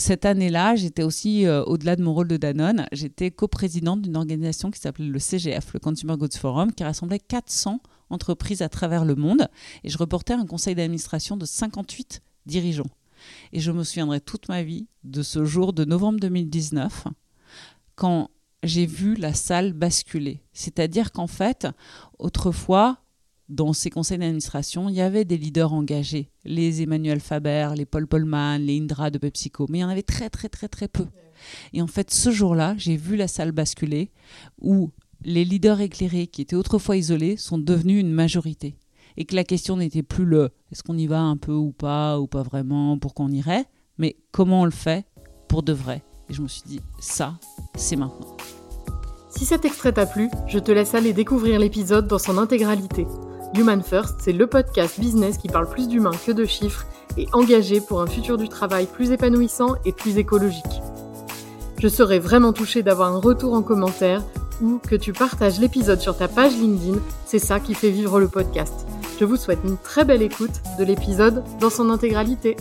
cette année-là, j'étais aussi, euh, au-delà de mon rôle de Danone, j'étais coprésidente d'une organisation qui s'appelait le CGF, le Consumer Goods Forum, qui rassemblait 400 entreprises à travers le monde. Et je reportais un conseil d'administration de 58 dirigeants. Et je me souviendrai toute ma vie de ce jour de novembre 2019, quand j'ai vu la salle basculer. C'est-à-dire qu'en fait, autrefois, dans ces conseils d'administration, il y avait des leaders engagés, les Emmanuel Faber, les Paul Polman, les Indra de PepsiCo, mais il y en avait très très très très peu. Et en fait, ce jour-là, j'ai vu la salle basculer où les leaders éclairés qui étaient autrefois isolés sont devenus une majorité. Et que la question n'était plus le est-ce qu'on y va un peu ou pas, ou pas vraiment, pour qu'on irait, mais comment on le fait pour de vrai? Et je me suis dit, ça, c'est maintenant. Si cet extrait t'a plu, je te laisse aller découvrir l'épisode dans son intégralité. Human First, c'est le podcast business qui parle plus d'humains que de chiffres et engagé pour un futur du travail plus épanouissant et plus écologique. Je serais vraiment touchée d'avoir un retour en commentaire ou que tu partages l'épisode sur ta page LinkedIn, c'est ça qui fait vivre le podcast. Je vous souhaite une très belle écoute de l'épisode dans son intégralité.